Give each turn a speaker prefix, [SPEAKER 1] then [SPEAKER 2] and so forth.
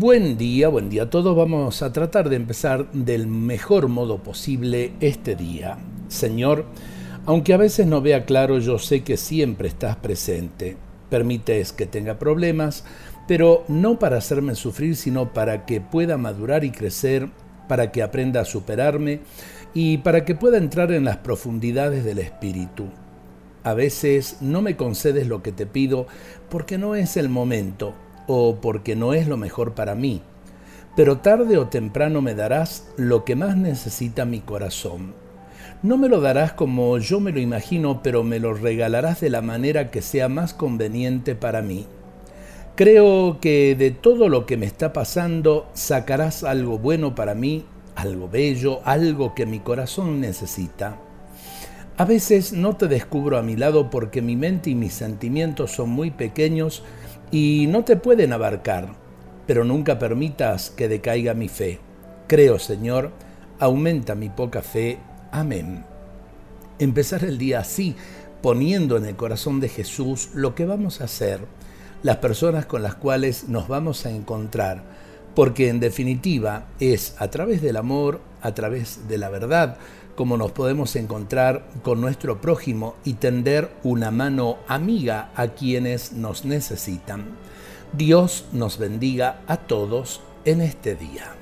[SPEAKER 1] Buen día, buen día a todos. Vamos a tratar de empezar del mejor modo posible este día. Señor, aunque a veces no vea claro, yo sé que siempre estás presente. Permites que tenga problemas, pero no para hacerme sufrir, sino para que pueda madurar y crecer, para que aprenda a superarme y para que pueda entrar en las profundidades del espíritu. A veces no me concedes lo que te pido porque no es el momento o porque no es lo mejor para mí, pero tarde o temprano me darás lo que más necesita mi corazón. No me lo darás como yo me lo imagino, pero me lo regalarás de la manera que sea más conveniente para mí. Creo que de todo lo que me está pasando sacarás algo bueno para mí, algo bello, algo que mi corazón necesita. A veces no te descubro a mi lado porque mi mente y mis sentimientos son muy pequeños y no te pueden abarcar, pero nunca permitas que decaiga mi fe. Creo, Señor, aumenta mi poca fe. Amén. Empezar el día así, poniendo en el corazón de Jesús lo que vamos a hacer, las personas con las cuales nos vamos a encontrar, porque en definitiva es a través del amor, a través de la verdad, como nos podemos encontrar con nuestro prójimo y tender una mano amiga a quienes nos necesitan. Dios nos bendiga a todos en este día.